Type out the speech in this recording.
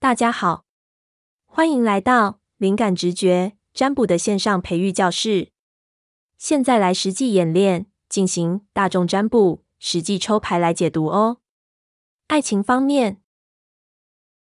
大家好欢迎来到灵感直觉占卜的线上培育教室。现在来实际演练进行大众占卜实际抽牌来解读哦。爱情方面